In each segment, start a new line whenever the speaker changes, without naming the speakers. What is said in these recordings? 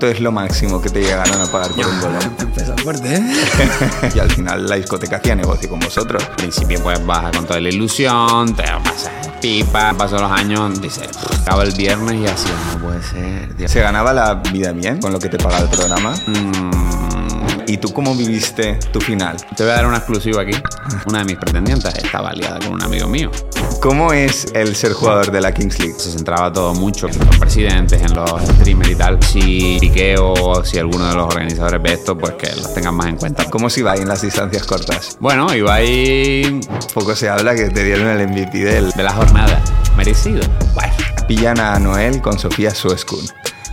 ¿Cuánto es lo máximo que te llegaron a pagar por un bolo?
Empezó fuerte, ¿eh?
y al final la discoteca hacía negocio con vosotros.
Al principio pues vas con toda la ilusión, te pasas pipa, pasan los años, dices, acaba el viernes y así, no puede ser.
¿Se ganaba la vida bien con lo que te pagaba el programa?
Mm,
¿Y tú cómo viviste tu final?
te voy a dar una exclusiva aquí. Una de mis pretendientes estaba liada con un amigo mío.
¿Cómo es el ser jugador de la Kings League?
Se centraba todo mucho en los presidentes, en los streamers y tal. Si Piqué o si alguno de los organizadores ve esto, pues que los tengan más en cuenta.
¿Cómo iba ahí en las distancias cortas?
Bueno, Ibai
Poco se habla que te dieron el MVP del...
de la jornada. Merecido. Bueno,
Pillan a Noel con Sofía Sueskun.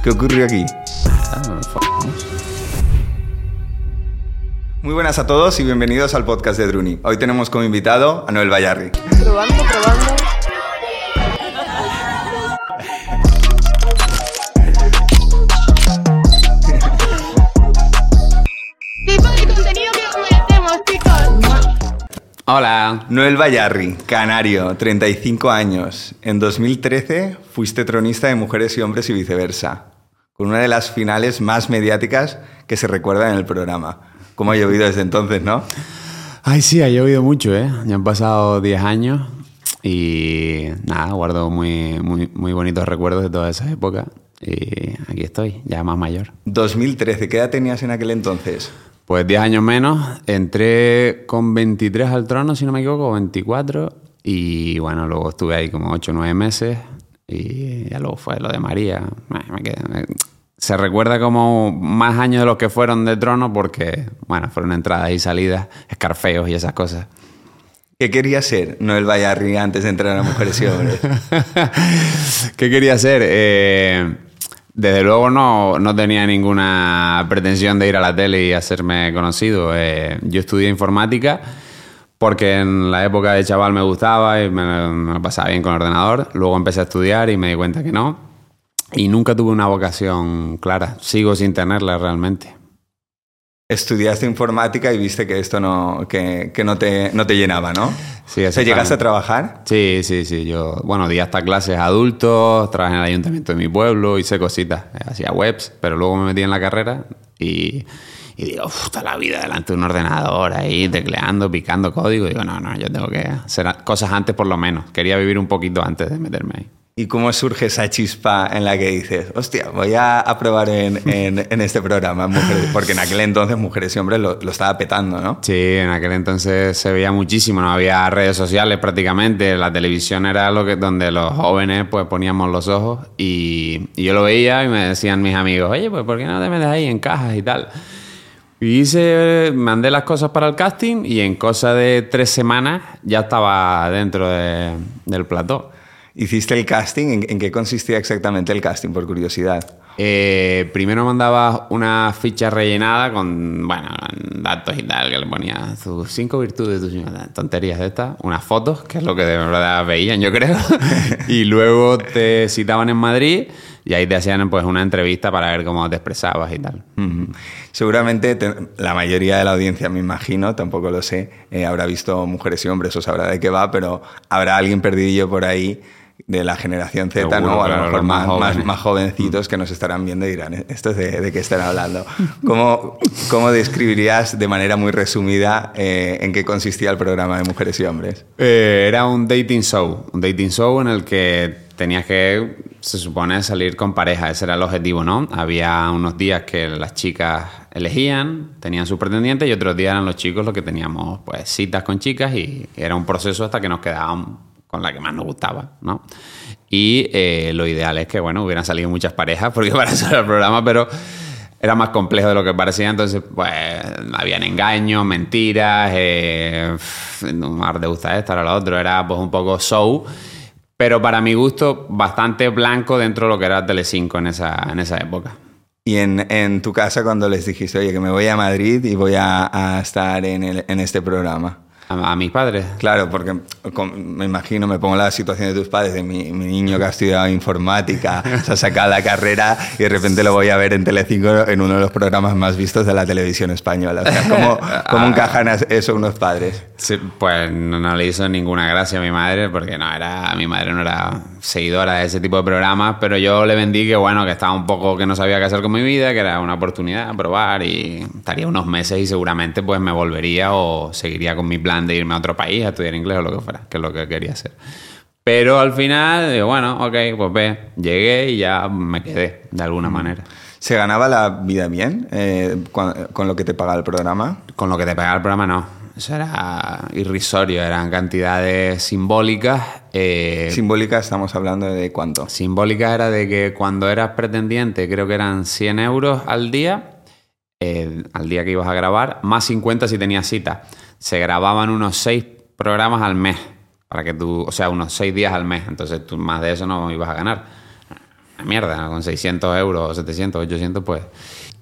¿Qué ocurrió aquí?
nada, nos fojamos.
Muy buenas a todos y bienvenidos al podcast de Druni. Hoy tenemos como invitado a Noel Bayarri.
Probando, probando. Tipo de contenido que os merecemos, chicos.
Hola.
Noel Bayarri, canario, 35 años. En 2013 fuiste tronista de Mujeres y Hombres y viceversa, con una de las finales más mediáticas que se recuerda en el programa. ¿Cómo ha llovido desde entonces, no?
Ay, sí, ha llovido mucho, ¿eh? Ya han pasado 10 años y nada, guardo muy, muy, muy bonitos recuerdos de toda esa época. Y aquí estoy, ya más mayor.
2013, ¿qué edad tenías en aquel entonces?
Pues 10 años menos, entré con 23 al trono, si no me equivoco, o 24. Y bueno, luego estuve ahí como 8 o 9 meses. Y ya luego fue lo de María. Me- me quedé- me- Se recuerda como más años de los que fueron de trono porque, bueno, fueron entradas y salidas, escarfeos y esas cosas.
¿Qué quería ser Noel Bayarri antes de entrar a Mujeres y Hombres?
¿Qué quería hacer? Eh, desde luego no, no tenía ninguna pretensión de ir a la tele y hacerme conocido. Eh, yo estudié informática porque en la época de chaval me gustaba y me, me pasaba bien con el ordenador. Luego empecé a estudiar y me di cuenta que no. Y nunca tuve una vocación clara. Sigo sin tenerla realmente.
Estudiaste informática y viste que esto no, que, que no, te, no te llenaba, ¿no?
Sí,
¿Se llegaste a trabajar?
Sí, sí, sí. Yo, bueno, di hasta clases adultos, trabajé en el ayuntamiento de mi pueblo, hice cositas, hacía webs, pero luego me metí en la carrera y, y digo, "Uf, toda la vida delante de un ordenador ahí, tecleando, picando código. Digo, no, no, yo tengo que hacer cosas antes por lo menos. Quería vivir un poquito antes de meterme ahí.
¿Y cómo surge esa chispa en la que dices, hostia, voy a, probar en, en- en este programa? Mujeres? Porque en aquel entonces Mujeres y Hombres lo, lo estaba petando, ¿no?
Sí, en aquel entonces se veía muchísimo, no había redes sociales prácticamente, la televisión era lo que donde los jóvenes pues poníamos los ojos y, y yo lo veía y me decían mis amigos, oye, pues ¿por qué no te metes ahí en cajas y tal? Y hice, mandé las cosas para el casting y en cosa de tres semanas ya estaba dentro de- del plató.
Hiciste el casting, ¿en, en qué consistía exactamente el casting, por curiosidad?
Eh, primero mandaba una ficha rellenada con, bueno, datos y tal, que le ponía sus cinco virtudes, tus cinco- tonterías de estas, unas fotos, que es lo que de verdad veían, yo creo. y luego te citaban en Madrid y ahí te hacían pues una entrevista para ver cómo te expresabas y tal.
Seguramente te- la mayoría de la audiencia, me imagino, tampoco lo sé, eh, habrá visto Mujeres y Hombres o sabrá de qué va, pero habrá alguien perdidillo por ahí de la generación Z,
Seguro,
¿no? O a lo mejor
más
más, más,
jóvenes.
más jovencitos que nos estarán viendo y dirán, ¿esto es de, de qué están hablando? ¿Cómo, cómo describirías de manera muy resumida eh, en qué consistía el programa de Mujeres y Hombres?
Eh, era un dating show, un dating show en el que tenías que, se supone, salir con pareja, ese era el objetivo, ¿no? Había unos días que las chicas elegían, tenían su pretendiente y otros días eran los chicos los que teníamos pues citas con chicas y era un proceso hasta que nos quedaban con la que más nos gustaba, ¿no? Y eh, lo ideal es que, bueno, hubieran salido muchas parejas porque para era el programa, pero era más complejo de lo que parecía, entonces pues habían engaños, mentiras, eh, no me gusta esto, ahora lo otro, era pues un poco show, pero para mi gusto bastante blanco dentro de lo que era Telecinco en esa, en esa época.
Y en, en tu casa cuando les dijiste, oye, que me voy a Madrid y voy a, a estar en, el- en este programa.
A, a mis padres.
Claro, porque con- me imagino, me pongo la situación de tus padres, de mi, mi niño que ha estudiado informática, se ha sacado la carrera y de repente lo voy a ver en Telecinco en uno de los programas más vistos de la televisión española. O sea, ¿cómo, cómo encajan eso unos padres?
Sí, pues no, no le hizo ninguna gracia a mi madre porque no era mi madre no era seguidora de ese tipo de programas, pero yo le vendí que bueno, que estaba un poco que no sabía qué hacer con mi vida, que era una oportunidad probar y estaría unos meses y seguramente pues me volvería o seguiría con mi plan de irme a otro país a estudiar inglés o lo que fuera, que es lo que quería hacer. Pero al final, digo, bueno, ok, pues ve, llegué y ya me quedé de alguna manera.
¿Se ganaba la vida bien eh, con, con lo que te pagaba el programa?
Con lo que te pagaba el programa, no. Eso era irrisorio, eran cantidades simbólicas. eh,
Simbólica estamos hablando de cuánto.
Simbólicas era de que cuando eras pretendiente, creo que eran 100 euros al día, eh, al día que ibas a grabar, más 50 si tenías cita. Se grababan unos 6 programas al mes, para que tú, o sea, unos 6 días al mes, entonces tú más de eso no ibas a ganar. Una mierda, ¿no? con 600 euros, 700, 800, pues.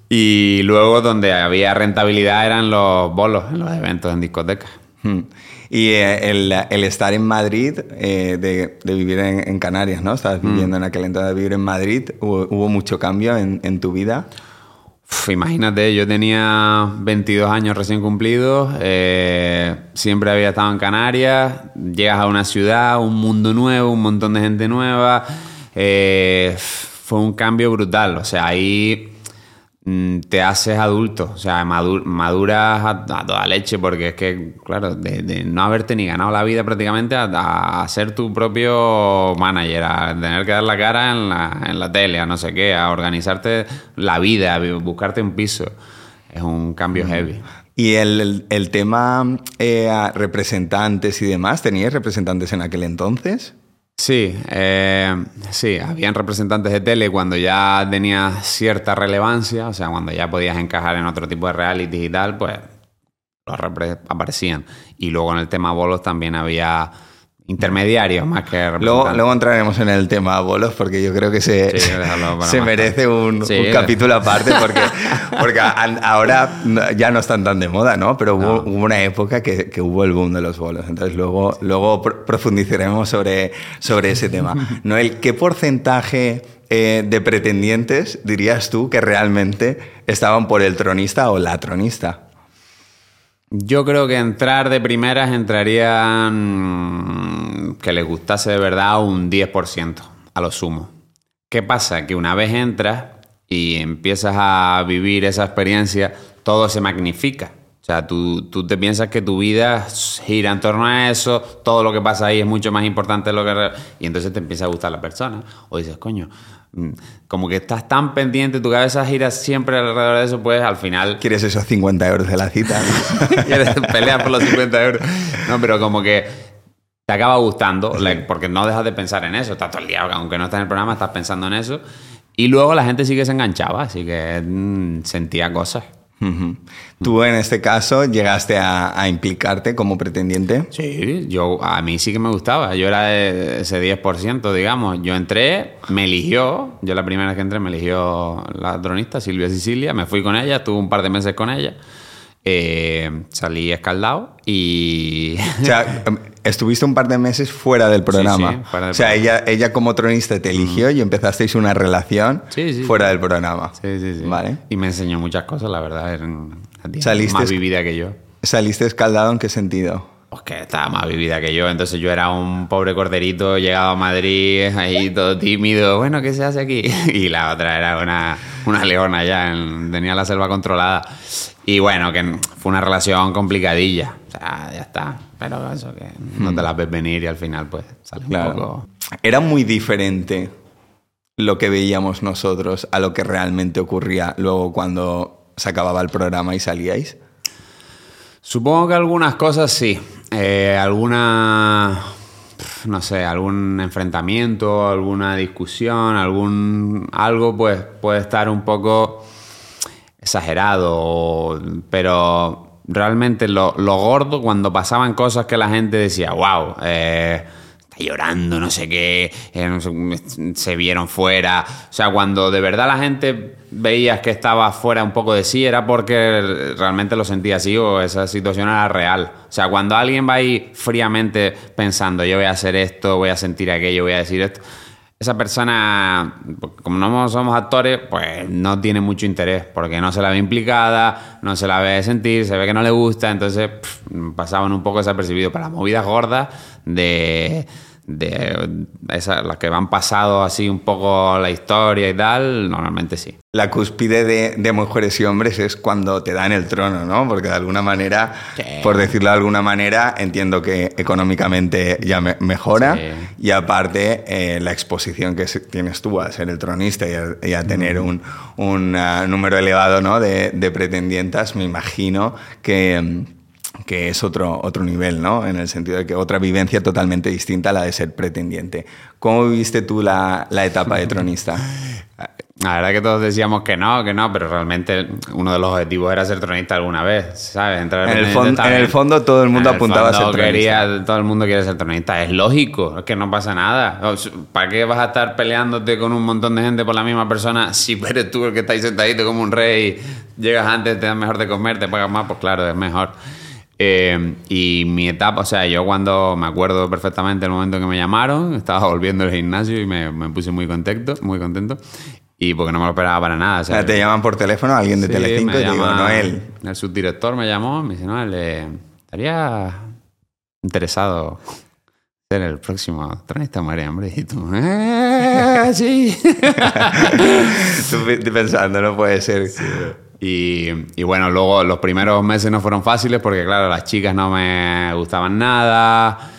Y luego donde había rentabilidad eran los bolos en los eventos en discotecas.
Hmm. Y eh, el, el estar en Madrid, eh, de, de vivir en, en Canarias, ¿no? Estabas viviendo en aquel entonces de vivir en Madrid. ¿Hubo, hubo mucho cambio en, en tu vida?
Imagínate, yo tenía 22 años recién cumplidos, eh, siempre había estado en Canarias, llegas a una ciudad, un mundo nuevo, un montón de gente nueva, eh, fue un cambio brutal, o sea, ahí te haces adulto, o sea, madu- maduras a, a toda leche, porque es que, claro, de, de no haberte ni ganado la vida prácticamente a, a ser tu propio manager, a tener que dar la cara en la, en la tele, a no sé qué, a organizarte la vida, a buscarte un piso. Es un cambio heavy.
Y el, el- tema eh, representantes y demás, ¿teníais representantes en aquel entonces?
Sí, eh, sí, habían representantes de tele cuando ya tenía cierta relevancia, o sea, cuando ya podías encajar en otro tipo de reality y tal, pues los aparecían. Y luego en el tema bolos también había intermediarios más que
Luego, entraremos en el tema bolos porque yo creo que se,
Sí,
se merece un,
Sí.
un capítulo aparte porque, porque a- ahora ya no están tan de moda, ¿no? Pero hubo, hubo una época que, que hubo el boom de los bolos. Entonces luego, luego pro- profundizaremos sobre, sobre ese tema. Noel, ¿qué porcentaje eh, de pretendientes dirías tú que realmente estaban por el tronista o la tronista?
Yo creo que entrar de primeras entrarían mm, que les gustase de verdad un 10% a lo sumo. ¿Qué pasa? Que una vez entras y empiezas a vivir esa experiencia, todo se magnifica. O sea, tú, tú te piensas que tu vida gira en torno a eso, todo lo que pasa ahí es mucho más importante de lo que... Y entonces te empieza a gustar la persona. O dices, coño, mm, como que estás tan pendiente, tu cabeza gira siempre alrededor de eso, pues al final
¿Quieres esos 50 euros de la cita?
Quieres pelear por los 50 euros. No, pero como que te acaba gustando, like, porque no dejas de pensar en eso. Estás todo el día, aunque no estás en el programa, estás pensando en eso. Y luego la gente sí que se enganchaba, así que mm, sentía cosas.
Tú en este caso llegaste a, a implicarte como pretendiente.
Sí, yo, a mí sí que me gustaba. Yo era de ese 10%, digamos. Yo entré, me eligió. Yo la primera vez que entré me eligió la dronista, Silvia Sicilia. Me fui con ella, estuve un par de meses con ella. Eh, salí escaldado y...
O sea, estuviste un par de meses fuera del programa.
sí, fuera del
o sea,
programa.
ella, ella como tronista te eligió y empezasteis una relación
Sí, sí,
fuera
sí.
del programa.
Sí, sí, sí.
Vale.
Y me enseñó muchas cosas, la verdad.
Saliste-
más vivida que yo.
¿Saliste escaldado en qué sentido?
Pues que estaba más vivida que yo. Entonces yo era un pobre corderito, llegado a Madrid, ahí todo tímido. Bueno, ¿qué se hace aquí? Y la otra era una, una leona ya, en- tenía la selva controlada. Y bueno, que fue una relación complicadilla. O sea, ya está. Pero eso que no te la ves venir y al final pues sale un
Claro.
poco...
Era muy diferente lo que veíamos nosotros a lo que realmente ocurría luego cuando se acababa el programa y salíais.
Supongo que algunas cosas sí. Eh, alguna. No sé, algún enfrentamiento, alguna discusión, algún. algo, pues puede estar un poco exagerado. Pero realmente lo, lo gordo, cuando pasaban cosas que la gente decía, wow, llorando, no sé qué, eh, se vieron fuera. O sea, cuando de verdad la gente veías que estaba fuera un poco de sí, era porque realmente lo sentía así o esa situación era real. O sea, cuando alguien va ahí fríamente pensando, yo voy a hacer esto, voy a sentir aquello, voy a decir esto esa persona, como no somos actores, pues no tiene mucho interés, porque no se la ve implicada, no se la ve sentir, se ve que no le gusta, entonces pasaban un poco desapercibidos para las movidas gordas de de esas, las que van pasado así un poco la historia y tal, normalmente sí.
La cúspide de, mujeres y hombres es cuando te dan el trono, ¿no? Porque de alguna manera, por decirlo de alguna manera, entiendo que económicamente ya mejora y aparte eh, la exposición que tienes tú a ser el tronista y a, tener un, uh, número elevado ¿no? de, de pretendientas, me imagino que que es otro, otro nivel, ¿no? En el sentido de que otra vivencia totalmente distinta a la de ser pretendiente. ¿Cómo viviste tú la, la etapa de tronista?
La verdad que todos decíamos que no, que no, pero realmente uno de los objetivos era ser tronista alguna vez, ¿sabes?
Entrar en, el, en el fondo todo el mundo apuntaba a ser tronista.
Todo el mundo quiere ser tronista. Es lógico, es que no pasa nada. ¿Para qué vas a estar peleándote con un montón de gente por la misma persona si eres tú el que está ahí sentadito como un rey, llegas antes, te dan mejor de comer, te pagas más? Pues claro, es mejor. Eh, y mi etapa, o sea, yo cuando me acuerdo perfectamente el momento que me llamaron, estaba volviendo al gimnasio y me, me puse muy contento, muy contento. Y porque no me lo esperaba para nada. O
sea, ¿Te llaman por teléfono alguien de Telecinco y digo, Noel?
El subdirector me llamó, me dice, Noel, eh, estaría interesado ser el próximo tronista María Hambre. Y tú, ¡eh! Sí.
tú pensando, no puede ser.
Y, y, bueno, luego los primeros meses no fueron fáciles porque, claro, las chicas no me gustaban nada.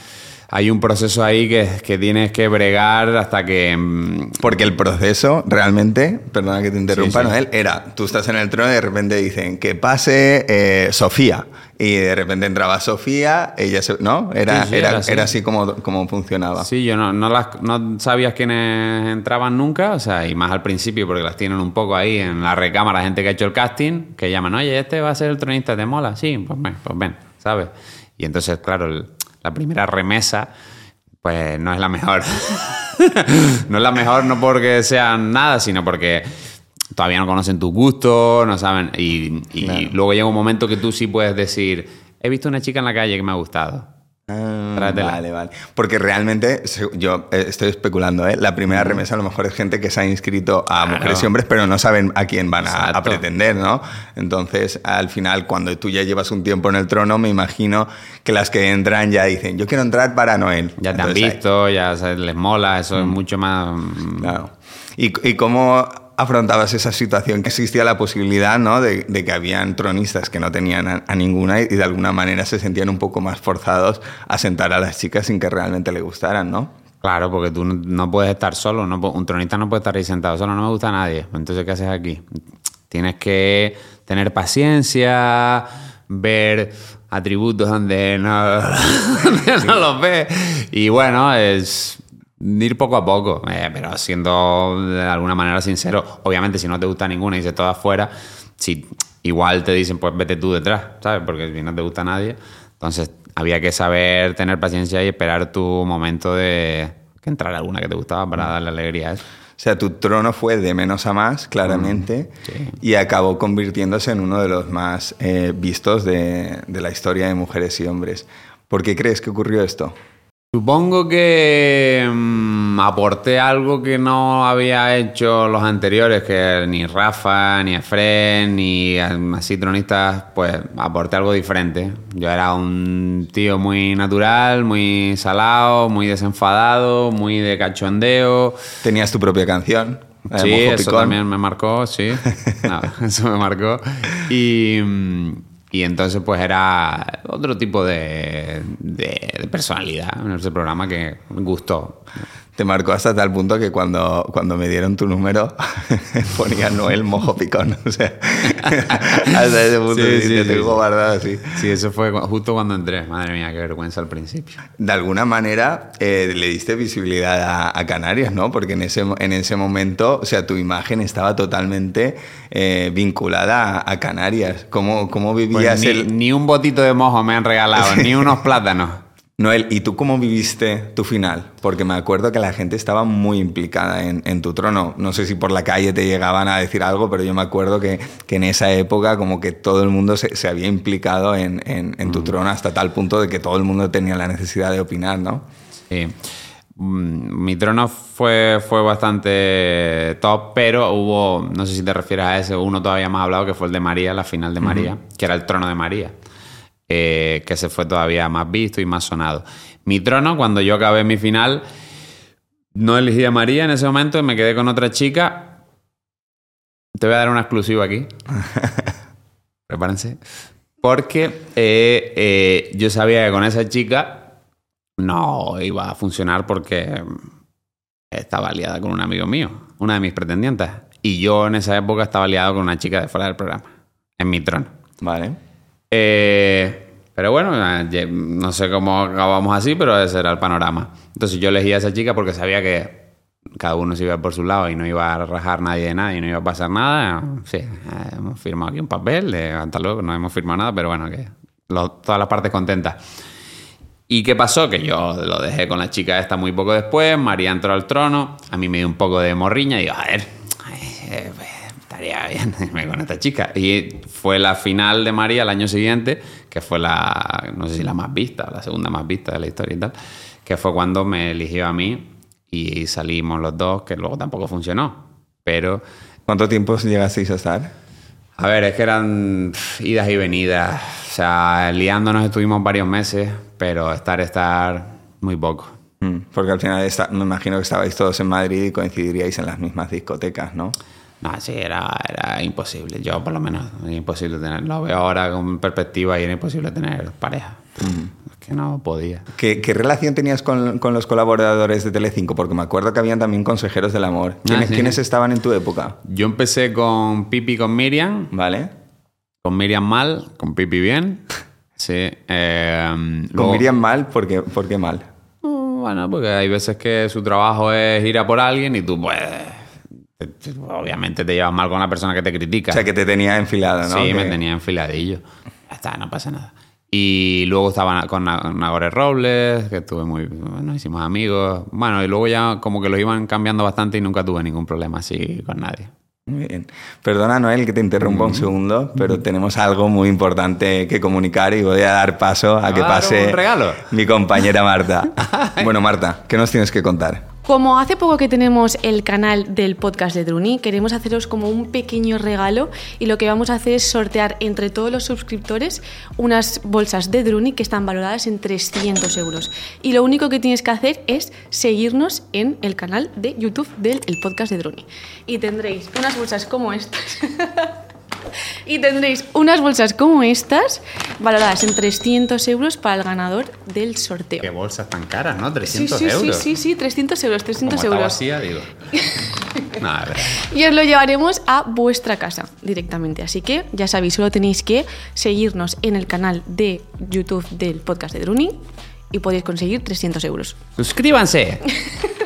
Hay un proceso ahí que, que tienes que bregar hasta que... Mm,
porque el proceso realmente, perdona que te interrumpa, Noel, era, tú estás en el trono y de repente dicen que pase eh, Sofía. Y de repente entraba Sofía, ella se, ¿no? Era, era, era, así, como, como, funcionaba.
Sí, yo no, no, las, no sabías quiénes entraban nunca, o sea, y más al principio porque las tienen un poco ahí en la recámara, gente que ha hecho el casting, que llaman, oye, este va a ser el tronista, ¿te mola? Sí, pues ven, pues ven, ¿sabes? Y entonces, claro, la primera remesa, pues no es la mejor. no es la mejor no porque sean nada, sino porque todavía no conocen tus gustos, no saben. Y, luego llega un momento que tú sí puedes decir, he visto una chica en la calle que me ha gustado.
Ah, vale, vale. Porque realmente, yo eh, estoy especulando, ¿eh? la primera remesa a lo mejor es gente que se ha inscrito a mujeres y hombres, pero no saben a quién van a, pretender, ¿no? Entonces, al final, cuando tú ya llevas un tiempo en el trono, me imagino que las que entran ya dicen, yo quiero entrar para Noel.
Ya te han visto, ya les mola, eso es mm. mucho más...
Mm, claro. ¿Y, y cómo afrontabas esa situación? Que existía la posibilidad ¿no? de, que habían tronistas que no tenían a, ninguna y de alguna manera se sentían un poco más forzados a sentar a las chicas sin que realmente le gustaran, ¿no?
Claro, porque tú no, puedes estar solo, no, un tronista no puede estar ahí sentado solo, no me gusta a nadie. Entonces, ¿qué haces aquí? Tienes que tener paciencia, ver atributos donde no, donde no los ves. Y bueno, es ir poco a poco, eh, pero siendo de alguna manera sincero. Obviamente, si no te gusta ninguna y dices todas fuera, si igual te dicen, pues vete tú detrás, ¿sabes? Porque si no te gusta nadie. Entonces, había que saber tener paciencia y esperar tu momento de que entrara alguna que te gustaba para mm. darle alegría a eso.
O sea, tu trono fue de menos a más, claramente, mm, y acabó convirtiéndose en uno de los más eh, vistos de, de la historia de mujeres y hombres. ¿Por qué crees que ocurrió esto?
Supongo que mm, aporté algo que no había hecho los anteriores, que ni Rafa, ni Efren, ni así tronistas, pues aporté algo diferente. Yo era un tío muy natural, muy salado, muy desenfadado, muy de cachondeo.
Tenías tu propia canción.
Eh, sí, eso también me marcó, sí. eso me marcó. Y mm, y entonces pues era otro tipo de, de, personalidad en ese programa que gustó.
Te marcó hasta tal punto que cuando, cuando me dieron tu número ponía Noel Mojo Picón. O sea, hasta ese punto sí, sí, te tengo guardado así.
Sí, eso fue justo cuando entré. Madre mía, qué vergüenza al principio.
De alguna manera eh, le diste visibilidad a, Canarias, ¿no? Porque en ese, en ese momento, o sea, tu imagen estaba totalmente eh, vinculada a, Canarias. ¿Cómo, cómo vivías
pues ni,
el...?
Ni un botito de mojo me han regalado, ni unos plátanos.
Noel, ¿y tú cómo viviste tu final? Porque me acuerdo que la gente estaba muy implicada en, en tu trono. No sé si por la calle te llegaban a decir algo, pero yo me acuerdo que, que en esa época como que todo el mundo se, se había implicado en, en- en tu trono hasta tal punto de que todo el mundo tenía la necesidad de opinar, ¿no?
Sí. Mm, Mi trono fue, fue bastante top, pero hubo, no sé si te refieres a ese, uno todavía más hablado, que fue el de María, la final de María, que era el trono de María, eh, que se fue todavía más visto y más sonado. Mi trono, cuando yo acabé mi final, no elegí a María en ese momento, me quedé con otra chica. Te voy a dar una exclusiva aquí. Prepárense. Porque eh, eh, yo sabía que con esa chica no iba a funcionar porque estaba liada con un amigo mío, una de mis pretendientes. Y yo en esa época estaba liado con una chica de fuera del programa, en mi trono.
Vale.
Eh, pero bueno, eh, no sé cómo acabamos así, pero ese era el panorama. Entonces yo elegí a esa chica porque sabía que cada uno se iba por su lado y no iba a rajar nadie de nadie, no iba a pasar nada. Sí, eh, hemos firmado aquí un papel, de, hasta no hemos firmado nada, pero bueno, que todas las partes contentas. ¿Y qué pasó? Que yo lo dejé con la chica esta muy poco después, María entró al trono, a mí me dio un poco de morriña y digo, a ver, eh, pues, estaría bien irme con esta chica. Y fue la final de María el año siguiente, que fue la, no sé si la más vista, la segunda más vista de la historia y tal, que fue cuando me eligió a mí y salimos los dos, que luego tampoco funcionó. Pero,
¿Cuánto tiempo llegasteis a estar?
a ver, es que eran idas y venidas. O sea, liándonos estuvimos varios meses, pero estar, estar, muy poco.
Mm, Porque al final esta- me imagino que estabais todos en Madrid y coincidiríais en las mismas discotecas, ¿no?
No, sí, era, era imposible. Yo, por lo menos, era imposible tener. Lo veo ahora con perspectiva y era imposible tener pareja. Es que no podía.
¿Qué, qué relación tenías con, con los colaboradores de Telecinco? Porque me acuerdo que habían también consejeros del amor. ¿Quiénes,
Ah, sí.
quiénes estaban en tu época?
Yo empecé con Pipi con Miriam,
¿Vale?
con Miriam mal, con Pipi bien. Sí. eh,
Con
luego-
Miriam mal, ¿por qué, por qué mal?
Mm, Bueno, porque hay veces que su trabajo es ir a por alguien y tú, pues. Te- te- obviamente te llevas mal con la persona que te critica.
O sea, que te tenía enfilado, ¿no?
Sí,
Que-
me tenía enfiladillo. Ya está, no pasa nada. Y luego estaba con Na- Nagore Robles, que estuve muy. Nos hicimos amigos. Bueno, y luego ya como que los iban cambiando bastante y nunca tuve ningún problema así con nadie.
Muy bien. Perdona, Noel, que te interrumpa
Mm.
un segundo, pero tenemos algo muy importante que comunicar y voy a dar paso a que
Ah,
pase
¿un regalo?
mi compañera Marta. bueno, Marta, ¿qué nos tienes que contar?
Como hace poco que tenemos el canal del podcast de Druni, queremos haceros como un pequeño regalo y lo que vamos a hacer es sortear entre todos los suscriptores unas bolsas de Druni que están valoradas en 300 euros. Y lo único que tienes que hacer es seguirnos en el canal de YouTube del el podcast de Druni. Y tendréis unas bolsas como estas. Y tendréis unas bolsas como estas, valoradas en 300 euros para el ganador del sorteo.
Qué bolsas tan caras, ¿no?
Sí,
300
sí,
euros.
sí, sí, sí, 300 euros, 300
Como
euros.
vacía, digo. Nada, a ver.
Y os lo llevaremos a vuestra casa directamente. Así que ya sabéis, solo tenéis que seguirnos en el canal de YouTube del podcast de Druni y podéis conseguir 300 euros.
Suscríbanse.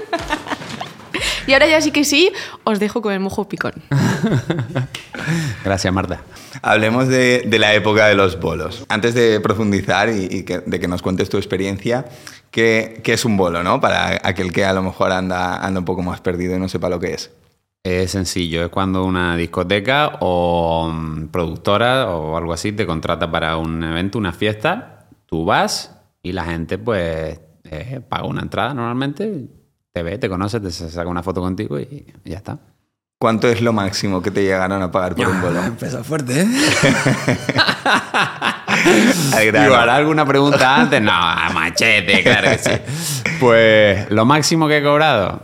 Y ahora ya sí que sí, os dejo con el mojo picón.
Gracias, Marta.
Hablemos de, de la época de los bolos. Antes de profundizar y, y que- de que nos cuentes tu experiencia, ¿qué, qué es un bolo, no? Para aquel que a lo mejor anda, anda un poco más perdido y no sepa lo que es.
Es sencillo, es cuando una discoteca o mm, productora o algo así te contrata para un evento, una fiesta, tú vas y la gente pues eh, paga una entrada normalmente, te ve, te conoce, te saca una foto contigo y ya está.
¿Cuánto es lo máximo que te llegaron a pagar por un bolo?
Empezó fuerte, ¿eh? Digo, ¿hará alguna pregunta antes? No, a machete, claro que sí. Pues lo máximo que he cobrado,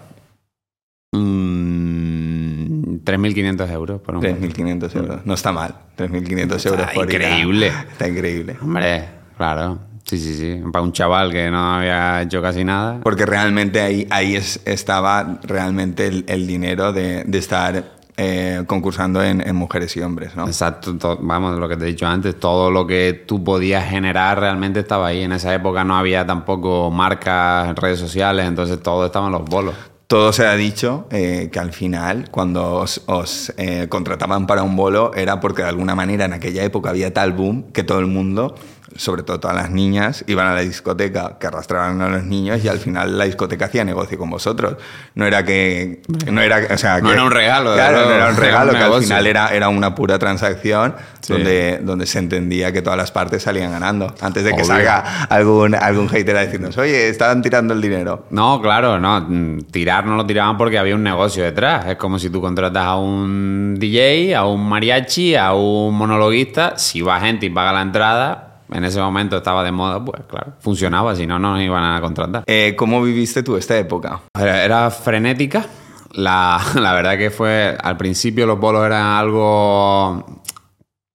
mm, 3.500 euros por un
3.500 euros. No está mal. 3.500 euros
Está
por
increíble.
Está increíble.
Hombre, claro. Sí, sí, sí. Para un chaval que no había hecho casi nada.
Porque realmente ahí, ahí es- estaba realmente el, el dinero de, de estar eh, concursando en, en mujeres y hombres, ¿no?
Exacto, to- vamos, lo que te he dicho antes, todo lo que tú podías generar realmente estaba ahí. En esa época no había tampoco marcas, redes sociales, entonces todo estaba en los bolos.
Todo se ha dicho eh, que al final, cuando os, os, eh, contrataban para un bolo, era porque de alguna manera en aquella época había tal boom que todo el mundo sobre todo todas las niñas, iban a la discoteca, que arrastraban a los niños y al final la discoteca hacía negocio con vosotros. No era que... No era, o sea,
No era un regalo,
Claro, no era un
era
regalo,
un
que al final era, era una pura transacción
Sí.
donde, donde se entendía que todas las partes salían ganando. Antes de que
Obvio.
salga algún, algún hater a decirnos, oye, estaban tirando el dinero.
No, claro, no. Tirar no lo tiraban porque había un negocio detrás. Es como si tú contratas a un DJ, a un mariachi, a un monologuista. Si va gente y paga la entrada, en ese momento estaba de moda, pues claro, funcionaba. Si no, no nos iban a contratar.
Eh, ¿Cómo viviste tú esta época?
Era, era frenética. La, la verdad que fue, al principio los bolos eran algo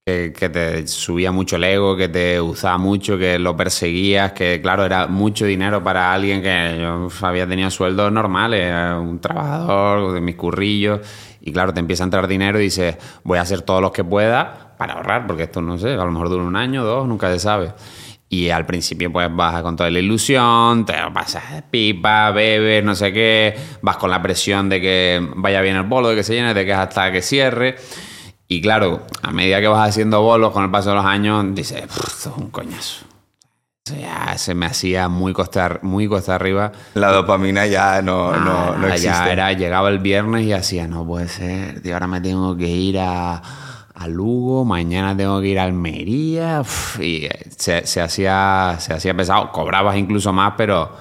que, que te subía mucho el ego, que te usaba mucho, que lo perseguías, que claro, era mucho dinero para alguien que yo había tenido sueldos normales, era un trabajador de mis currillos, y claro, te empieza a entrar dinero y dices, voy a hacer todos los que pueda para ahorrar, porque esto no sé, a lo mejor dura un año, dos, nunca se sabe. Y al principio pues vas con toda la ilusión, te pasas de pipa, bebes, no sé qué, vas con la presión de que vaya bien el bolo, de que se llene, de que hasta que cierre. Y claro, a medida que vas haciendo bolos con el paso de los años, dices, "Pff, esto es un coñazo. Ya se me hacía muy costa, muy costa arriba.
La dopamina ya no, no, no
Ah,
existe.
ya era, llegaba el viernes y hacía, no puede ser, tío, ahora me tengo que ir a, a Lugo, mañana tengo que ir a Almería. uf, y eh, se, se hacía, se hacía pesado. Cobrabas incluso más, pero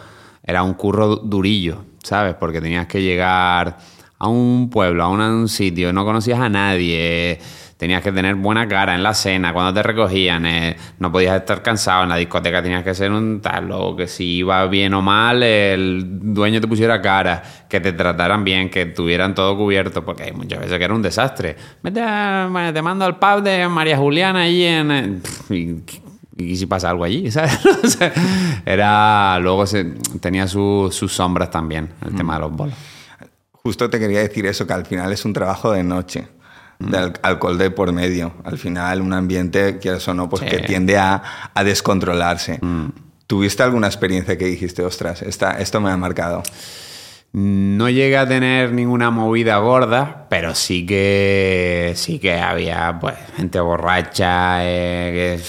era un curro du- durillo, ¿sabes? Porque tenías que llegar a un pueblo, a un, sitio, no conocías a nadie. Tenías que tener buena cara en la cena, cuando te recogían, eh, no podías estar cansado, en la discoteca tenías que ser un tal, o que si iba bien o mal, el dueño te pusiera cara, que te trataran bien, que tuvieran todo cubierto, porque hay muchas veces que era un desastre. Vete a- te mando al pub de María Juliana allí en... eh, y, y si pasa algo allí, ¿sabes? Era... Luego se, tenía su- sus sombras también, el tema de los bolos.
Justo te quería decir eso, que al final es un trabajo de noche, de al- alcohol de por medio. Al final un ambiente, quieras o no, pues
Sí.
que tiende a, a descontrolarse. ¿Tuviste alguna experiencia que dijiste, ostras, esta, esto me ha marcado?
No llegué a tener ninguna movida gorda, pero sí que sí que había pues gente borracha eh, que,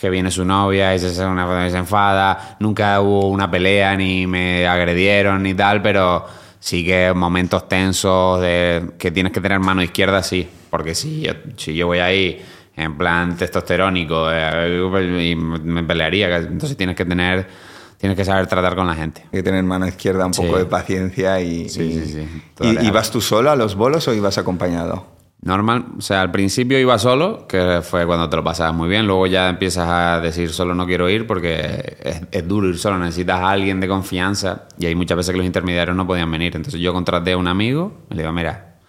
que viene su novia y se, hace una se enfada. Nunca hubo una pelea ni me agredieron ni tal, pero sí que momentos tensos de que tienes que tener mano izquierda, sí, porque si yo, si yo voy ahí en plan testosterónico eh, y me pelearía, entonces tienes que tener tienes que saber tratar con la gente.
Hay que tener mano izquierda, un
Sí.
poco de paciencia y...
Sí,
y-
sí, sí.
¿Y-. ¿Ibas tú solo a los bolos o ibas acompañado?
Normal, o sea, al principio iba solo, que fue cuando te lo pasabas muy bien, luego ya empiezas a decir solo no quiero ir porque es, duro ir solo, necesitas a alguien de confianza y hay muchas veces que los intermediarios no podían venir, entonces yo contraté a un amigo y le digo, mira,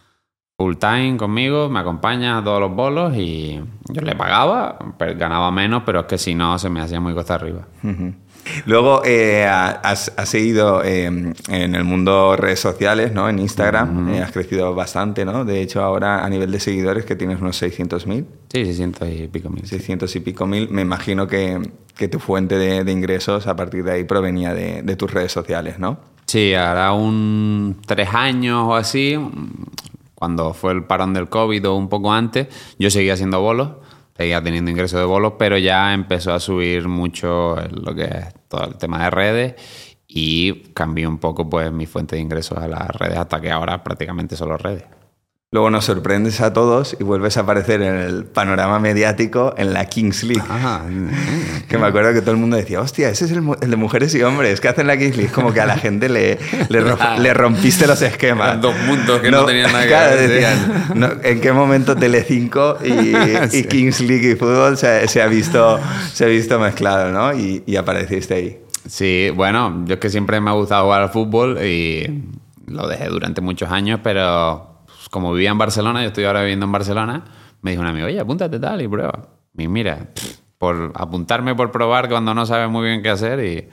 full time conmigo, me acompaña a todos los bolos y yo le pagaba, ganaba menos, pero es que si no se me hacía muy costa arriba.
Luego eh, has, has seguido eh, en el mundo redes sociales, ¿no? En Instagram, eh, has crecido bastante, ¿no? De hecho, ahora a nivel de seguidores que tienes unos 600.000,
Sí, 600 y pico mil.
600 y pico mil, me imagino que, que tu fuente de, de ingresos a partir de ahí provenía de, de tus redes sociales, ¿no?
Sí, hará un tres años o así, cuando fue el parón del COVID o un poco antes, yo seguía haciendo bolos, seguía teniendo ingresos de bolos, pero ya empezó a subir mucho lo que es todo el tema de redes y cambié un poco pues mi fuente de ingresos a las redes hasta que ahora prácticamente solo redes.
Luego nos sorprendes a todos y vuelves a aparecer en el panorama mediático en la Kings League.
Ajá.
Que me acuerdo que todo el mundo decía, hostia, ese es el, el de mujeres y hombres que hacen la Kings League. Como que a la gente le, le, ro- le rompiste los esquemas.
Eran dos mundos que no tenían nada que
claro,
ver, sí.
decían, no, ¿en qué momento Telecinco y, y Kings League y fútbol se, se ha, visto, se ha visto mezclado, ¿no? Y, y apareciste ahí.
Sí, bueno, yo es que siempre me ha gustado jugar al fútbol y lo dejé durante muchos años, pero como vivía en Barcelona, yo estoy ahora viviendo en Barcelona, me dijo un amigo, oye, apúntate tal y prueba. Y mira, pff, por apuntarme por probar cuando no sabes muy bien qué hacer y,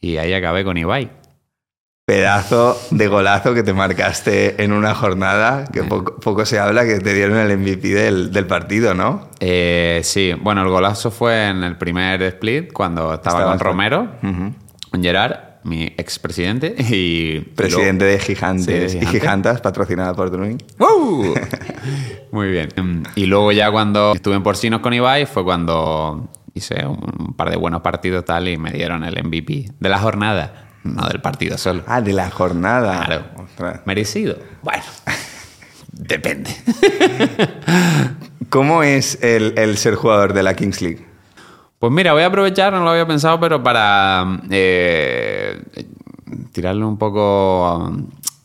y ahí acabé con Ibai.
Pedazo de golazo que te marcaste en una jornada que poco, poco se habla, que te dieron el MVP del, del partido, ¿no?
Eh, sí, bueno, el golazo fue en el primer split cuando estaba con Romero, con Gerard, mi expresidente y...
Presidente de Gigantes
Sí, de
y. Gigantas, patrocinada por Druin.
¡Woo! Muy bien. Mm, Y luego ya cuando estuve en Porcinos con Ibai fue cuando hice un, un par de buenos partidos tal y me dieron el MVP de la jornada, no del partido solo.
Ah, de la jornada.
Claro.
Ostras.
¿Merecido? Bueno, depende.
¿Cómo es el, el ser jugador de la Kings League?
Pues mira, voy a aprovechar, no lo había pensado, pero para eh, tirarle un poco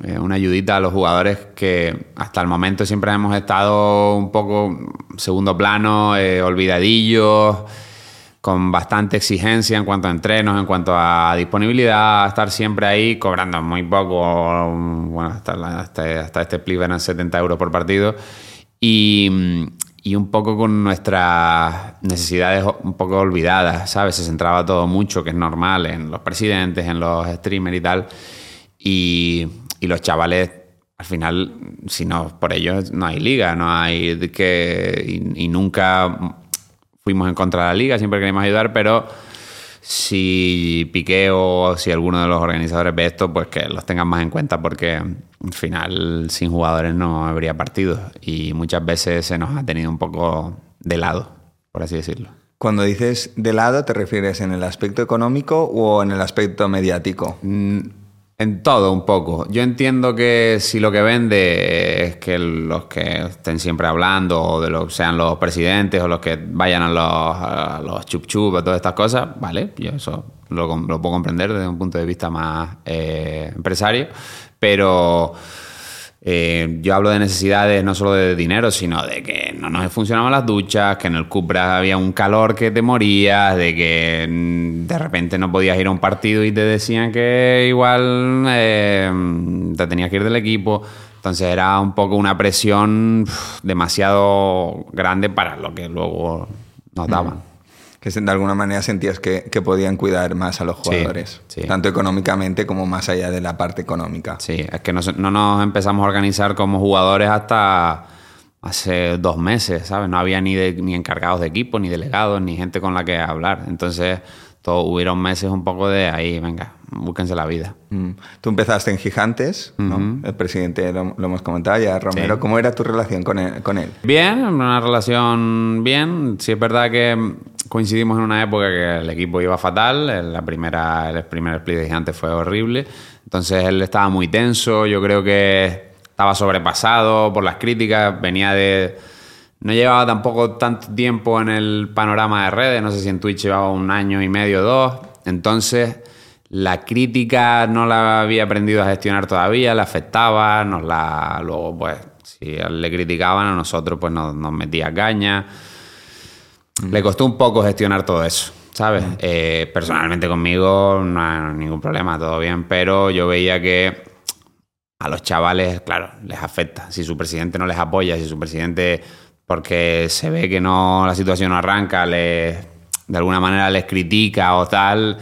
eh, una ayudita a los jugadores que hasta el momento siempre hemos estado un poco segundo plano, eh, olvidadillos, con bastante exigencia en cuanto a entrenos, en cuanto a disponibilidad, estar siempre ahí cobrando muy poco, bueno, hasta, este split eran 70 euros por partido. Y, y un poco con nuestras necesidades un poco olvidadas, ¿sabes? Se centraba todo mucho, que es normal, en los presidentes, en los streamers y tal. Y, y los chavales, al final, si no por ellos, no hay liga, no hay que. Y nunca fuimos en contra de la liga, siempre queríamos ayudar, pero si Piqué o si alguno de los organizadores ve esto, pues que los tengan más en cuenta porque al final sin jugadores no habría partidos y muchas veces se nos ha tenido un poco de lado, por así decirlo.
Cuando dices de lado, ¿te refieres en el aspecto económico o en el aspecto mediático?
Mm, En todo un poco. Yo entiendo que si lo que vende es que los que estén siempre hablando, o de lo sean los presidentes, o los que vayan a los, a los todas estas cosas, vale, yo eso lo, lo puedo comprender desde un punto de vista más eh, empresario, pero eh, yo hablo de necesidades no solo de dinero, sino de que no nos funcionaban las duchas, que en el Cupra había un calor que te morías, de que mm, de repente no podías ir a un partido y te decían que igual eh, te tenías que ir del equipo. Entonces era un poco una presión demasiado grande para lo que luego nos daban.
Que de alguna manera sentías que, que podían cuidar más a los jugadores,
sí.
tanto económicamente como más allá de la parte económica.
Sí, es que no, se- no nos empezamos a organizar como jugadores hasta hace dos meses, ¿sabes? No había ni, de- ni encargados de equipo, ni delegados, ni gente con la que hablar. Entonces, todo, hubieron meses un poco de ahí, venga, búsquense la vida.
Mm. Tú empezaste en Gigantes, ¿no? El presidente lo, lo hemos comentado ya, Romero.
Sí.
¿Cómo era tu relación con él? Con él?
Bien, una relación bien. Sí es verdad que coincidimos en una época que el equipo iba fatal. La primera, el primer split de Gigantes fue horrible. Entonces él estaba muy tenso. Yo creo que estaba sobrepasado por las críticas. Venía de... No llevaba tampoco tanto tiempo en el panorama de redes. No sé si en Twitch llevaba un año y medio, dos. Entonces la crítica no la había aprendido a gestionar todavía. Le afectaba. Nos la... Luego, pues, si le criticaban, a nosotros pues nos, nos metía caña. Le costó un poco gestionar todo eso, ¿sabes? Eh, personalmente conmigo no hay ningún problema, todo bien, pero yo veía que a los chavales, claro, les afecta. Si su presidente no les apoya, si su presidente, porque se ve que no la situación no arranca, les, de alguna manera les critica o tal,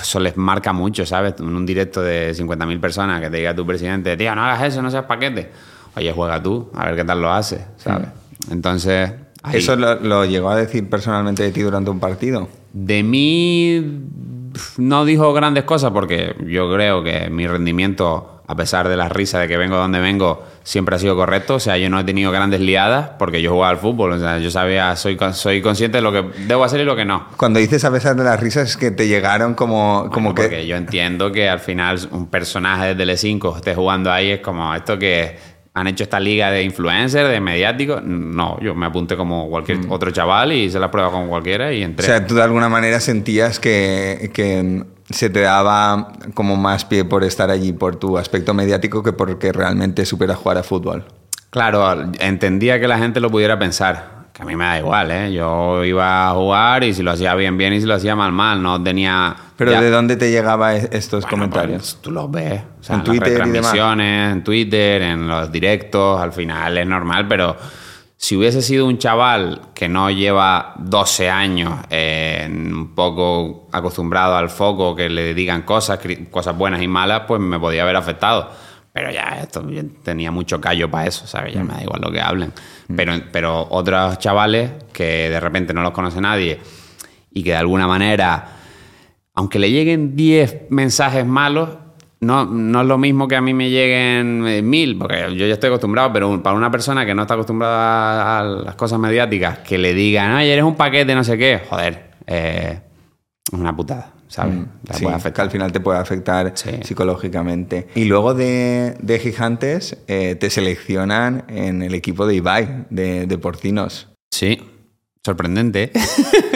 eso les marca mucho, ¿sabes? En un directo de 50.000 personas que te diga tu presidente, tío, no hagas eso, no seas paquete. Oye, juega tú, a ver qué tal lo haces, ¿sabes? Entonces... ahí-
¿Eso lo, lo llegó a decir personalmente de ti durante un partido?
de mí no dijo grandes cosas porque yo creo que mi rendimiento, a pesar de las risas de que vengo donde vengo, siempre ha sido correcto. O sea, yo no he tenido grandes liadas porque yo jugaba al fútbol. O sea, yo sabía, soy, soy consciente de lo que debo hacer y lo que no.
Cuando dices a pesar de las risas es que te llegaron como, como que...
Porque yo entiendo que al final un personaje de Tele5 esté jugando ahí es como esto que han hecho esta liga de influencers, de mediáticos. No, yo me apunté como cualquier otro chaval y hice la prueba con cualquiera y
O
entré.
sea, tú de alguna manera sentías que, que se te daba como más pie por estar allí, por tu aspecto mediático, que porque realmente supieras jugar a fútbol.
Claro, entendía que la gente lo pudiera pensar. Que a mí me da igual, ¿eh? Yo iba a jugar y si lo hacía bien, bien y si lo hacía mal, mal. No tenía...
Pero
ya-
¿de dónde te llegaban estos
Bueno,
comentarios?
pues, tú los ves. O sea,
En
en,
Twitter y
las
demás.
retransmisiones, en Twitter, en los directos, al final es normal, pero si hubiese sido un chaval que no lleva 12 años eh, un poco acostumbrado al foco, que le digan cosas, cosas buenas y malas, pues me podía haber afectado. Pero ya esto, yo tenía mucho callo para eso, ¿sabes? Ya me da igual lo que hablen. Pero, pero otros chavales que de repente no los conoce nadie y que de alguna manera aunque le lleguen 10 mensajes malos, no, no es lo mismo que a mí me lleguen eh, mil, porque yo ya estoy acostumbrado, pero para una persona que no está acostumbrada a las cosas mediáticas, que le digan, oye, eres un paquete, no sé qué, joder, eh, es una putada, ¿sabes? La
Sí,
puede
que
afectar.
al final te puede afectar
Sí.
psicológicamente. Y luego de, de Gigantes eh, te seleccionan en el equipo de Ibai, de, de Porcinos.
Sí, sorprendente.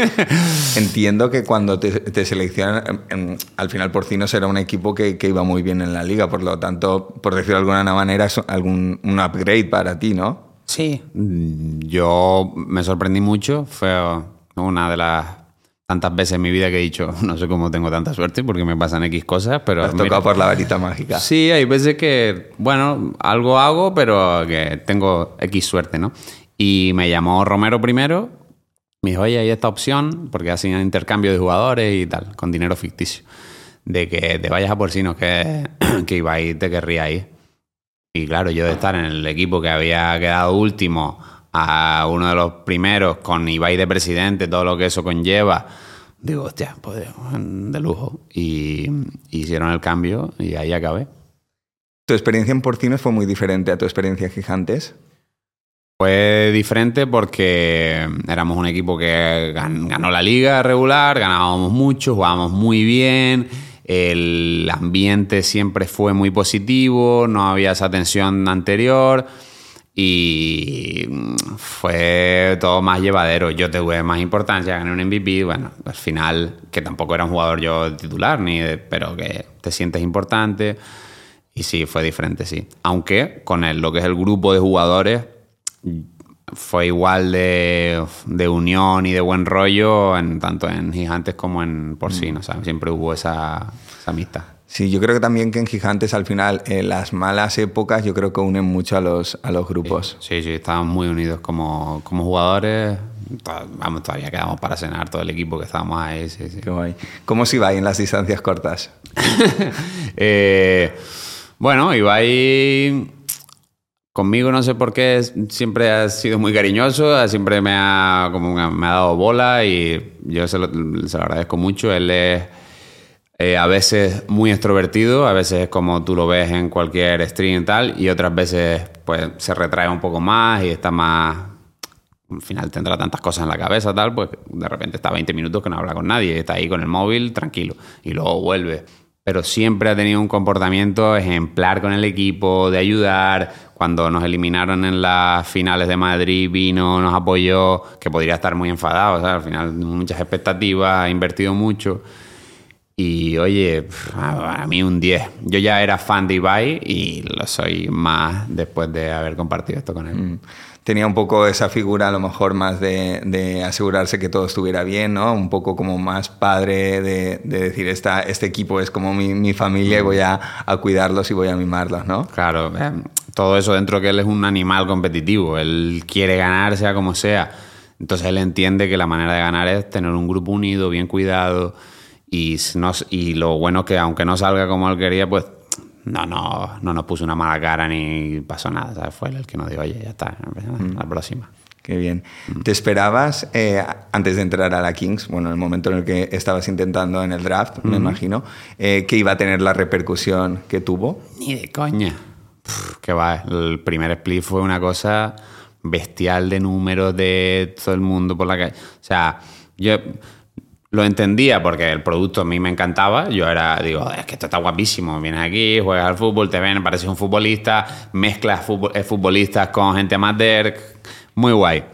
Entiendo que cuando te, te seleccionan, em, em, al final Porcinos era un equipo que, que iba muy bien en la liga, por lo tanto, por decirlo de alguna manera, es algún, un upgrade para ti, ¿no?
Sí, mm, yo me sorprendí mucho. Fue una de las tantas veces en mi vida que he dicho, no sé cómo tengo tanta suerte porque me pasan X cosas, pero...
Has
mira,
tocado por la varita mágica.
Sí, hay veces que, bueno, algo hago, pero que tengo X suerte, ¿no? Y me llamó Romero primero, me dijo, oye, hay esta opción, porque hacían intercambio de jugadores y tal, con dinero ficticio, de que te vayas a Porcinos, que, que Ibai te querría ir. Y claro, yo de estar en el equipo que había quedado último a uno de los primeros, con Ibai de presidente, todo lo que eso conlleva, digo, hostia, pues de lujo. Y hicieron el cambio y ahí acabé.
Tu experiencia en Porcinos fue muy diferente a tu experiencia en Gigantes.
Fue diferente porque éramos un equipo que gan- ganó la liga regular, ganábamos mucho, jugábamos muy bien, el ambiente siempre fue muy positivo, no había esa tensión anterior y mm, fue todo más llevadero. Yo tuve más importancia, gané un MVP, bueno, al final, que tampoco era un jugador yo titular, ni pero que te sientes importante. Y sí, fue diferente, sí. Aunque con el, lo que es el grupo de jugadores fue igual de, de unión y de buen rollo, en, tanto en Gigantes como en Porcinos. ¿sabes? Siempre hubo esa, esa amistad.
Sí, yo creo que también que en Gigantes al final eh, las malas épocas yo creo que unen mucho a los, a los grupos.
Sí, sí, estábamos muy unidos como, como jugadores. Vamos, todavía quedamos para cenar todo el equipo que estábamos ahí. Sí, sí.
Qué guay. ¿Cómo se va en las distancias cortas?
Eh, bueno, Ibai conmigo no sé por qué siempre ha sido muy cariñoso, siempre me ha, como me ha- dado bola y yo se lo, se lo agradezco mucho. Él es eh, a veces muy extrovertido, a veces es como tú lo ves en cualquier stream y tal, y otras veces pues se retrae un poco más y está más... Al final tendrá tantas cosas en la cabeza, tal, pues de repente está 20 minutos que no habla con nadie, está ahí con el móvil tranquilo y luego vuelve. Pero siempre ha tenido un comportamiento ejemplar con el equipo, de ayudar. Cuando nos eliminaron en las finales de Madrid, vino, nos apoyó, que podría estar muy enfadado, ¿sabes? Al final, muchas expectativas, ha invertido mucho. Y oye, a mí un 10. Yo ya era fan de Ibai y lo soy más después de haber compartido esto con él.
Mm. Tenía un poco esa figura a lo mejor más de, de asegurarse que todo estuviera bien, ¿no? Un poco como más padre de, de decir, Esta, este equipo es como mi, mi familia y voy a, a cuidarlos y voy a mimarlos, ¿no?
Claro, eh, todo eso dentro que él es un animal competitivo, él quiere ganar sea como sea. Entonces él entiende que la manera de ganar es tener un grupo unido, bien cuidado y, no, y lo bueno es que aunque no salga como él quería, pues no, no, no nos puso una mala cara ni pasó nada. ¿sabes? Fue él el que nos dijo, oye, ya está, la próxima.
Qué bien. ¿Te esperabas, eh, antes de entrar a la Kings, bueno, en el momento en el que estabas intentando en el draft, me imagino, eh, que iba a tener la repercusión que tuvo?
Ni de coña. Que va, el primer split fue una cosa bestial de números de todo el mundo por la calle. O sea, yo lo entendía porque el producto a mí me encantaba. Yo era, digo, es que esto está guapísimo. Vienes aquí, juegas al fútbol, te ven, pareces un futbolista, mezclas eh, futbolistas con gente amateur. Muy guay.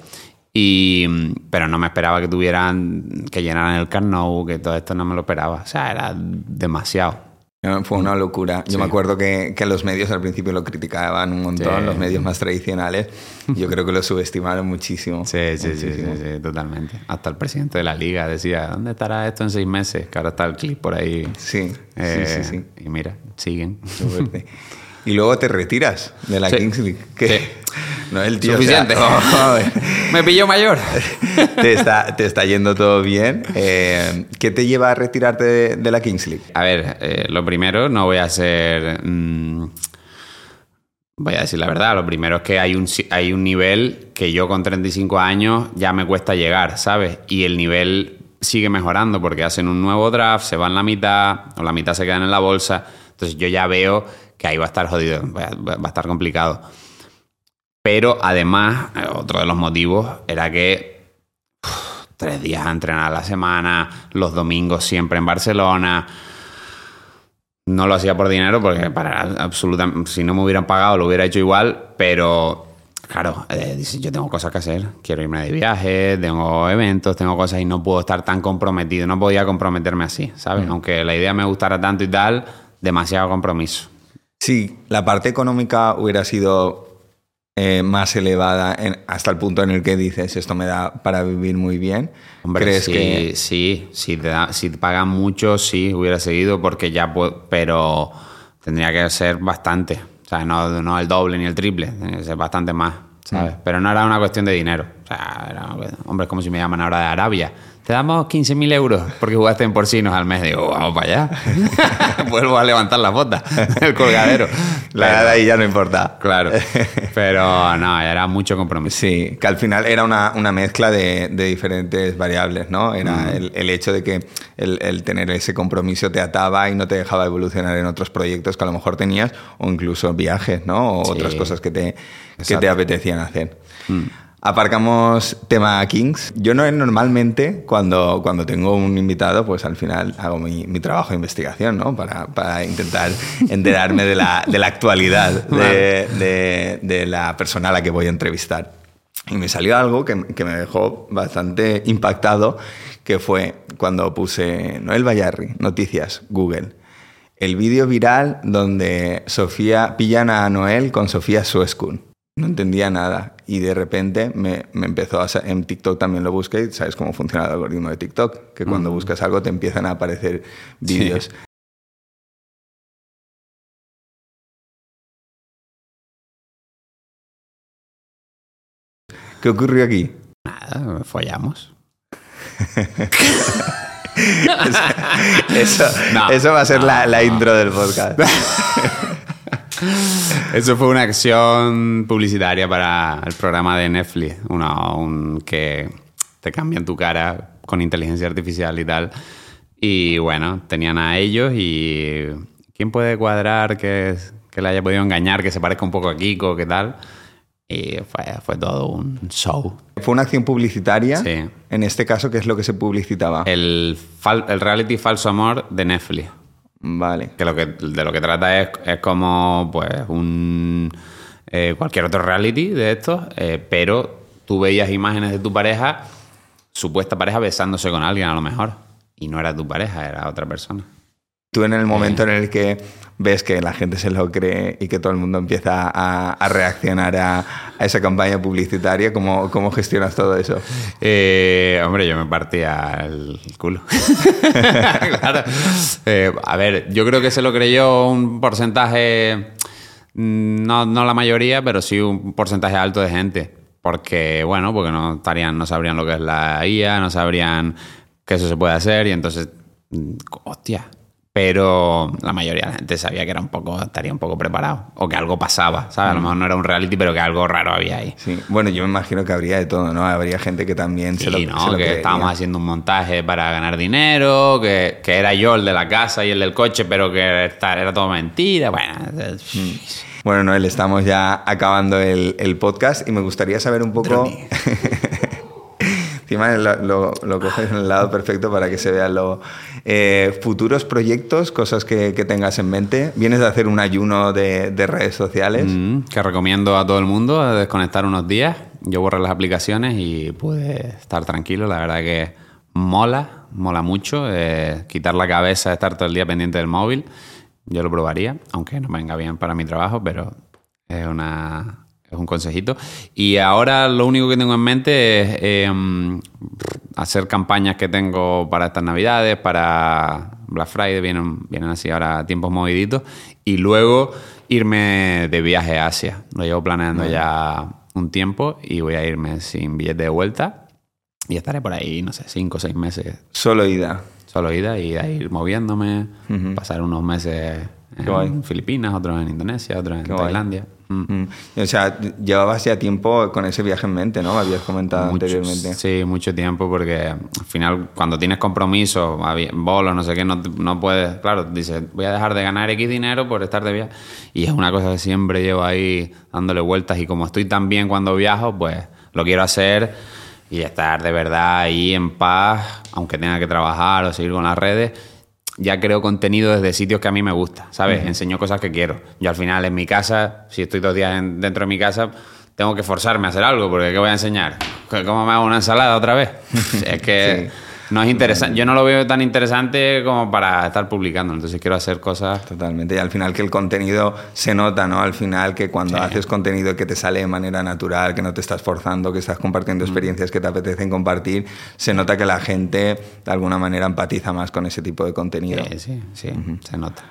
Y, pero no me esperaba que tuvieran, que llenaran el Camp Nou, que todo esto no me lo esperaba. O sea, era demasiado.
Eh, Fue una locura. Yo
Sí.
me acuerdo que, que los medios al principio lo criticaban un montón,
Sí.
los medios más tradicionales. Yo creo que lo subestimaron muchísimo.
Sí, sí, sí, sí, totalmente. Hasta el presidente de la liga decía, ¿dónde estará esto en seis meses? Que ahora está el clip por ahí.
Sí,
Eh,
sí, sí, sí.
Y mira, siguen.
Y luego te retiras de la. Kings League. Que. No es el tío. o
Suficiente.
sea, joder.
Me pilló mayor.
te, está, te está yendo todo bien. Eh, ¿Qué te lleva a retirarte de, de la Kings League?
A ver, eh, lo primero, no voy a ser... mm, voy a decir la verdad, lo primero es que hay un, hay un nivel que yo con 35 años ya me cuesta llegar, ¿sabes? Y el nivel sigue mejorando porque hacen un nuevo draft, se van la mitad, o la mitad se quedan en la bolsa. Entonces yo ya veo que ahí va a estar jodido, va a, va a estar complicado. Pero además, eh, otro de los motivos era que tres días a entrenar a la semana, los domingos siempre en Barcelona. No lo hacía por dinero porque para absolutamente, si no me hubieran pagado lo hubiera hecho igual, pero claro, eh, yo tengo cosas que hacer, quiero irme de viaje, tengo eventos, tengo cosas y no puedo estar tan comprometido, no podía comprometerme así, ¿sabes? Aunque la idea me gustara tanto y tal, demasiado compromiso.
Si la parte económica hubiera sido eh, más elevada en- hasta el punto en el que dices esto me da para vivir muy bien,
Hombre,
¿crees
sí,
que
sí, si te, da- si te pagan mucho, sí, hubiera seguido porque ya puedo, pero tendría que ser bastante. O sea, no, no el doble ni el triple, tendría que ser bastante más, ¿sabes? Pero no era una cuestión de dinero. O sea, era, hombre, es como si me llaman ahora de Arabia. Te damos 15.000 euros porque jugaste en porcinos al mes. Digo, vamos para allá. Vuelvo a levantar la bota, el colgadero.
la edad ahí ya no importa?
Claro. Pero no, era mucho compromiso.
Sí, que al final era una, una mezcla de, de diferentes variables, ¿no? Era el, el hecho de que el, el tener ese compromiso te ataba y no te dejaba evolucionar en otros proyectos que a lo mejor tenías, o incluso viajes, ¿no? O
Sí.
otras cosas que te, que te apetecían hacer. Aparcamos tema Kings. Yo no normalmente cuando, cuando tengo un invitado, pues al final hago mi, mi trabajo de investigación, ¿no? Para, para intentar enterarme de la, de la actualidad de, de- de la persona a la que voy a entrevistar. Y me salió algo que, que me dejó bastante impactado, que fue cuando puse Noel Bayarri, noticias, Google. El vídeo viral donde Sofía pillan a Noel con Sofía Suescun. No entendía nada. Y de repente me, me empezó a... En TikTok también lo busqué. y ¿Sabes cómo funciona el algoritmo de TikTok? Que cuando buscas algo te empiezan a aparecer vídeos. ¿Qué ocurrió aquí?
Nada, follamos.
Eso,
No,
eso va a ser la, la
no.
intro del podcast.
Eso fue una acción publicitaria para el programa de Netflix, uno, un que te cambian tu cara con inteligencia artificial y tal. Y bueno, tenían a ellos y ¿quién puede cuadrar que, que le haya podido engañar, que se parezca un poco a Kiko, qué tal? Y fue, fue todo un show.
Fue una acción publicitaria.
Sí.
En este caso, ¿qué es lo que se publicitaba?
El, el reality Falso Amor de Netflix.
Vale.
que lo que de lo que trata es, es como pues un eh, cualquier otro reality de estos eh, pero tú veías imágenes de tu pareja supuesta pareja besándose con alguien a lo mejor y no era tu pareja era otra persona
Tú en el momento en el que ves que la gente se lo cree y que todo el mundo empieza a, a reaccionar a, a esa campaña publicitaria, ¿cómo, ¿cómo gestionas todo eso?
Eh, hombre, yo me partía el culo. claro. Eh, a ver, yo creo que se lo creyó un porcentaje, mm, no, no la mayoría, pero sí un porcentaje alto de gente. Porque, bueno, porque no estarían, no sabrían lo que es la IA, no sabrían que eso se puede hacer y entonces, mm, hostia. Pero la mayoría de la gente sabía que era un poco, estaría un poco preparado. O que algo pasaba, ¿sabes? A lo mejor no era un reality, pero que algo raro había ahí.
Sí. Bueno, yo me imagino que habría de todo, ¿no? Habría gente que también se lo,
Sí, ¿no?
se lo
que
creería.
estábamos haciendo un montaje para ganar dinero, que, que era yo el de la casa y el del coche, pero que esta- era todo mentira. Bueno, eh,
Bueno, Noel, estamos ya acabando el, el podcast y me gustaría saber un poco... Encima lo, coges en el lado perfecto para que se vean los futuros proyectos, cosas que, tengas en mente. Vienes de hacer un ayuno de, de redes sociales.
mm, que recomiendo a todo el mundo desconectar unos días. Yo borré las aplicaciones y pude estar tranquilo. La verdad que mola, mola mucho. eh, quitar la cabeza, estar todo el día pendiente del móvil. Yo lo probaría, aunque no venga bien para mi trabajo, pero es una, es un consejito. Y ahora lo único que tengo en mente es eh, hacer campañas que tengo para estas navidades, para Black Friday, vienen, vienen así ahora tiempos moviditos. Y luego irme de viaje a Asia. Lo llevo planeando ya un tiempo y voy a irme sin billete de vuelta. Y estaré por ahí, no sé, cinco o seis meses
Solo ida.
solo ida y ahí ir moviéndome, pasar unos meses en Filipinas, otros en Indonesia, otros en
Qué guay. Mm. O sea, llevabas ya tiempo con ese viaje en mente, ¿no? Me habías comentado
Mucho-
anteriormente.
Sí, mucho tiempo porque al final cuando tienes compromiso, avi- bolos, no sé qué, no, no puedes, claro, dices, voy a dejar de ganar X dinero por estar de viaje. Y es una cosa que siempre llevo ahí dándole vueltas y como estoy tan bien cuando viajo, pues lo quiero hacer y estar de verdad ahí en paz, aunque tenga que trabajar o seguir con las redes. Ya creo contenido desde sitios que a mí me gusta, ¿sabes? Enseño cosas que quiero. Yo al final en mi casa, si estoy dos días en- dentro de mi casa, tengo que forzarme a hacer algo, porque ¿qué voy a enseñar? ¿Cómo me hago una ensalada otra vez? es que no es interesante. Yo no lo veo tan interesante como para estar publicando, entonces quiero hacer cosas...
Totalmente. Y al final que el contenido se nota, ¿no? Al final que cuando haces contenido que te sale de manera natural, que no te estás forzando, que estás compartiendo experiencias que te apetecen compartir, se nota que la gente de alguna manera empatiza más con ese tipo de contenido.
Sí, sí, sí, se nota.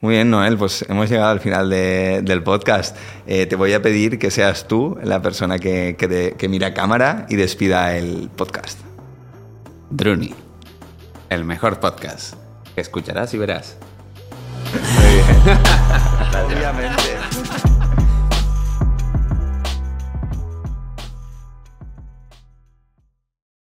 Muy bien, Noel, pues hemos llegado al final de- del podcast. Eh, te voy a pedir que seas tú la persona que, que, te- que mira a cámara y despida el podcast.
Druni, el mejor podcast que escucharás y verás.
Obviamente.